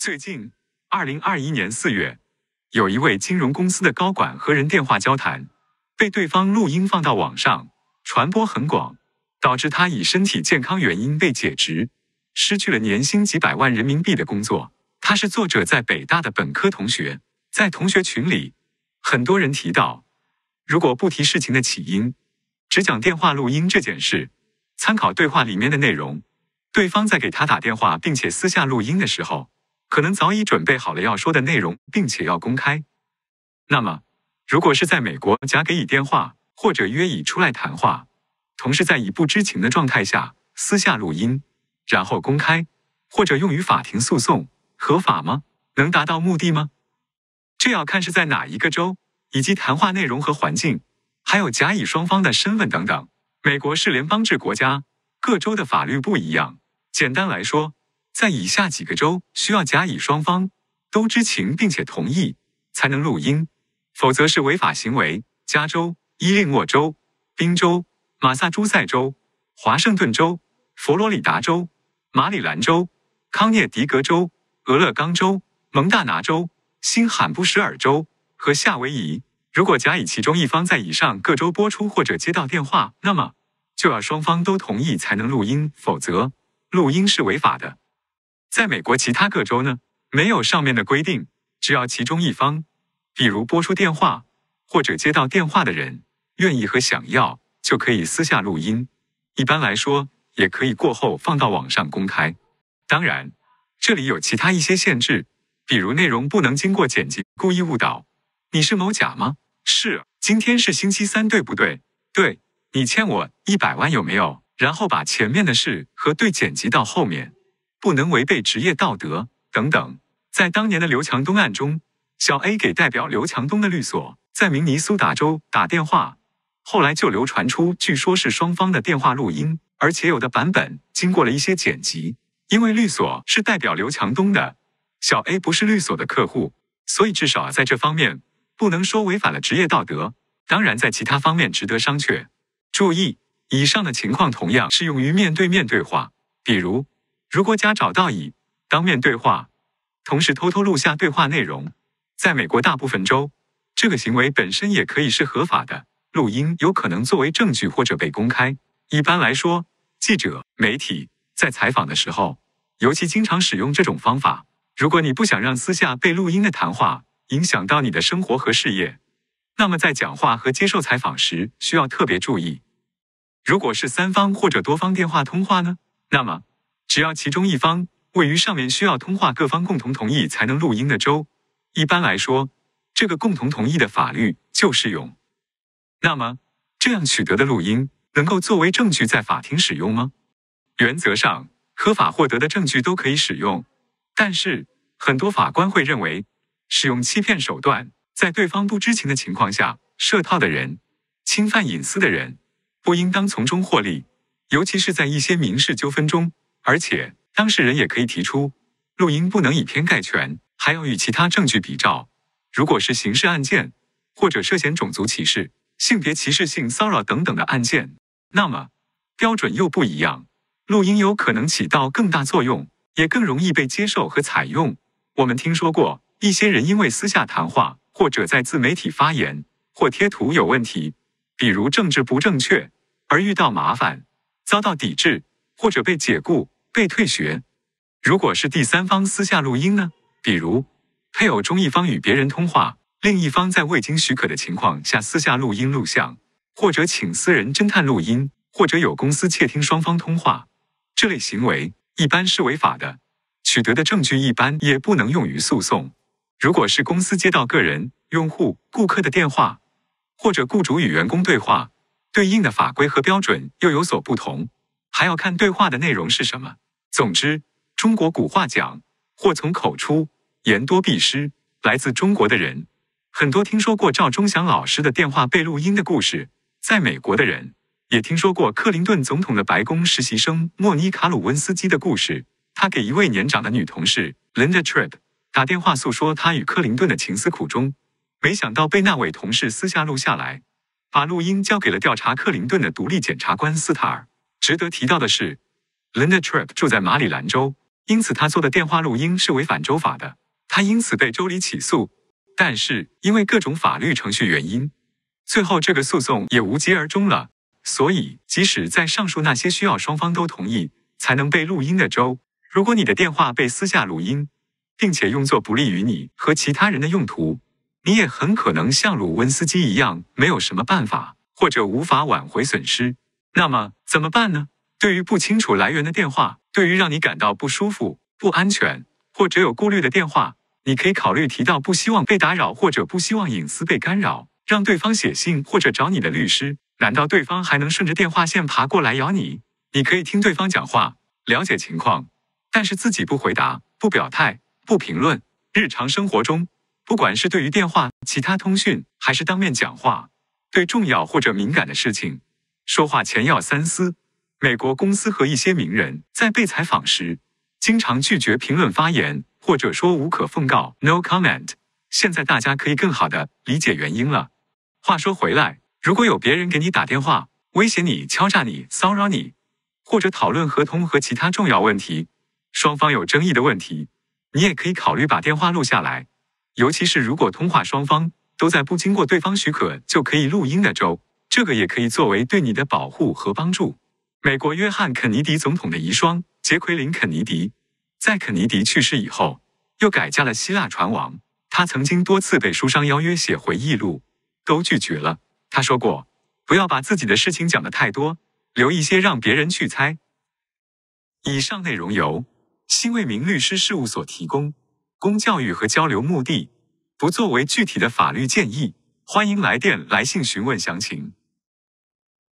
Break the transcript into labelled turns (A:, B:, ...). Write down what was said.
A: 最近，二零二一年四月，有一位金融公司的高管和人电话交谈，被对方录音放到网上，传播很广，导致他以身体健康原因被解职，失去了年薪几百万人民币的工作。他是作者在北大的本科同学，在同学群里，很多人提到，如果不提事情的起因，只讲电话录音这件事，参考对话里面的内容，对方在给他打电话并且私下录音的时候。可能早已准备好了要说的内容，并且要公开。那么，如果是在美国甲给乙电话，或者约乙出来谈话，同时在乙不知情的状态下私下录音，然后公开，或者用于法庭诉讼，合法吗？能达到目的吗？这要看是在哪一个州，以及谈话内容和环境，还有甲乙双方的身份等等。美国是联邦制国家，各州的法律不一样。简单来说。在以下几个州，需要甲乙双方都知情并且同意才能录音，否则是违法行为：加州、伊利诺州、宾州、马萨诸塞州、华盛顿州、佛罗里达州、马里兰州、康涅狄格州、俄勒冈州、蒙大拿州、新罕布什尔州和夏威夷。如果甲乙其中一方在以上各州播出或者接到电话，那么就要双方都同意才能录音，否则录音是违法的。在美国其他各州呢，没有上面的规定，只要其中一方，比如拨出电话或者接到电话的人愿意和想要，就可以私下录音。一般来说，也可以过后放到网上公开。当然，这里有其他一些限制，比如内容不能经过剪辑，故意误导。你是某甲吗？是。今天是星期三，对不对？对。你欠我一百万，有没有？然后把前面的事和对剪辑到后面。不能违背职业道德等等。在当年的刘强东案中，小 A 给代表刘强东的律所在明尼苏达州打电话，后来就流传出，据说是双方的电话录音，而且有的版本经过了一些剪辑。因为律所是代表刘强东的，小 A 不是律所的客户，所以至少在这方面不能说违反了职业道德。当然，在其他方面值得商榷。注意，以上的情况同样适用于面对面对话，比如。如果甲找到乙当面对话，同时偷偷录下对话内容，在美国大部分州，这个行为本身也可以是合法的。录音有可能作为证据或者被公开。一般来说，记者、媒体在采访的时候，尤其经常使用这种方法。如果你不想让私下被录音的谈话影响到你的生活和事业，那么在讲话和接受采访时需要特别注意。如果是三方或者多方电话通话呢？那么。只要其中一方位于上面需要通话各方共同同意才能录音的州，一般来说，这个共同同意的法律就适用。那么，这样取得的录音能够作为证据在法庭使用吗？原则上，合法获得的证据都可以使用，但是很多法官会认为，使用欺骗手段，在对方不知情的情况下设套的人，侵犯隐私的人，不应当从中获利，尤其是在一些民事纠纷中。而且，当事人也可以提出，录音不能以偏概全，还要与其他证据比照。如果是刑事案件，或者涉嫌种族歧视、性别歧视、性骚扰等等的案件，那么标准又不一样，录音有可能起到更大作用，也更容易被接受和采用。我们听说过一些人因为私下谈话，或者在自媒体发言或贴图有问题，比如政治不正确，而遇到麻烦，遭到抵制。或者被解雇、被退学。如果是第三方私下录音呢？比如配偶中一方与别人通话，另一方在未经许可的情况下私下录音录像，或者请私人侦探录音，或者有公司窃听双方通话，这类行为一般是违法的，取得的证据一般也不能用于诉讼。如果是公司接到个人、用户、顾客的电话，或者雇主与员工对话，对应的法规和标准又有所不同。还要看对话的内容是什么。总之，中国古话讲“祸从口出，言多必失”。来自中国的人很多听说过赵忠祥老师的电话被录音的故事，在美国的人也听说过克林顿总统的白宫实习生莫妮卡·鲁温斯基的故事。他给一位年长的女同事 Linda Tripp 打电话诉说他与克林顿的情思苦衷，没想到被那位同事私下录下来，把录音交给了调查克林顿的独立检察官斯塔尔。值得提到的是，Linda Tripp 住在马里兰州，因此他做的电话录音是违反州法的，他因此被州里起诉。但是因为各种法律程序原因，最后这个诉讼也无疾而终了。所以，即使在上述那些需要双方都同意才能被录音的州，如果你的电话被私下录音，并且用作不利于你和其他人的用途，你也很可能像鲁温斯基一样，没有什么办法或者无法挽回损失。那么怎么办呢？对于不清楚来源的电话，对于让你感到不舒服、不安全或者有顾虑的电话，你可以考虑提到不希望被打扰或者不希望隐私被干扰，让对方写信或者找你的律师。难道对方还能顺着电话线爬过来咬你？你可以听对方讲话，了解情况，但是自己不回答、不表态、不评论。日常生活中，不管是对于电话、其他通讯，还是当面讲话，对重要或者敏感的事情，说话前要三思。美国公司和一些名人在被采访时，经常拒绝评论发言，或者说无可奉告 （no comment）。现在大家可以更好的理解原因了。话说回来。如果有别人给你打电话，威胁你、敲诈你、骚扰你，或者讨论合同和其他重要问题，双方有争议的问题，你也可以考虑把电话录下来。尤其是如果通话双方都在不经过对方许可就可以录音的州，这个也可以作为对你的保护和帮助。美国约翰·肯尼迪总统的遗孀杰奎琳·肯尼迪，在肯尼迪去世以后，又改嫁了希腊船王。他曾经多次被书商邀约写回忆录，都拒绝了。他说过：“不要把自己的事情讲得太多，留一些让别人去猜。”以上内容由新为民律师事务所提供，供教育和交流目的，不作为具体的法律建议。欢迎来电来信询问详情。